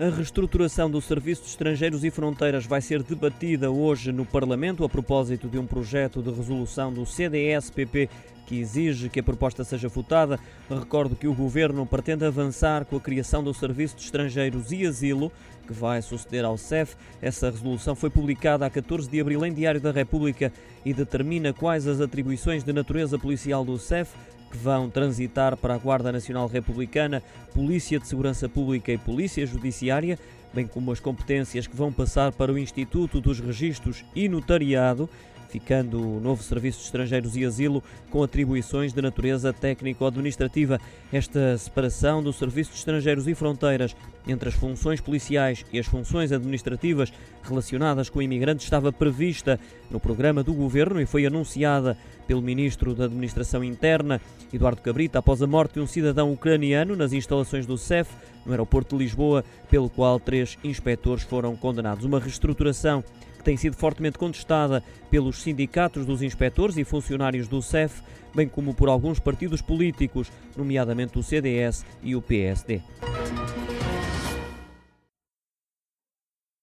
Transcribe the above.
A reestruturação do Serviço de Estrangeiros e Fronteiras vai ser debatida hoje no Parlamento a propósito de um projeto de resolução do CDS-PP que exige que a proposta seja votada. Recordo que o Governo pretende avançar com a criação do Serviço de Estrangeiros e Asilo, que vai suceder ao CEF. Essa resolução foi publicada a 14 de abril em Diário da República e determina quais as atribuições de natureza policial do CEF que vão transitar para a Guarda Nacional Republicana, Polícia de Segurança Pública e Polícia Judiciária, bem como as competências que vão passar para o Instituto dos Registros e Notariado, ficando o novo Serviço de Estrangeiros e Asilo com atribuições de natureza técnico-administrativa. Esta separação do Serviço de Estrangeiros e Fronteiras entre as funções policiais e as funções administrativas relacionadas com imigrantes estava prevista no programa do governo e foi anunciada pelo ministro da Administração Interna, Eduardo Cabrita, após a morte de um cidadão ucraniano nas instalações do CEF, no aeroporto de Lisboa, pelo qual três inspectores foram condenados. Uma reestruturação que tem sido fortemente contestada pelos sindicatos dos inspectores e funcionários do CEF, bem como por alguns partidos políticos, nomeadamente o CDS e o PSD.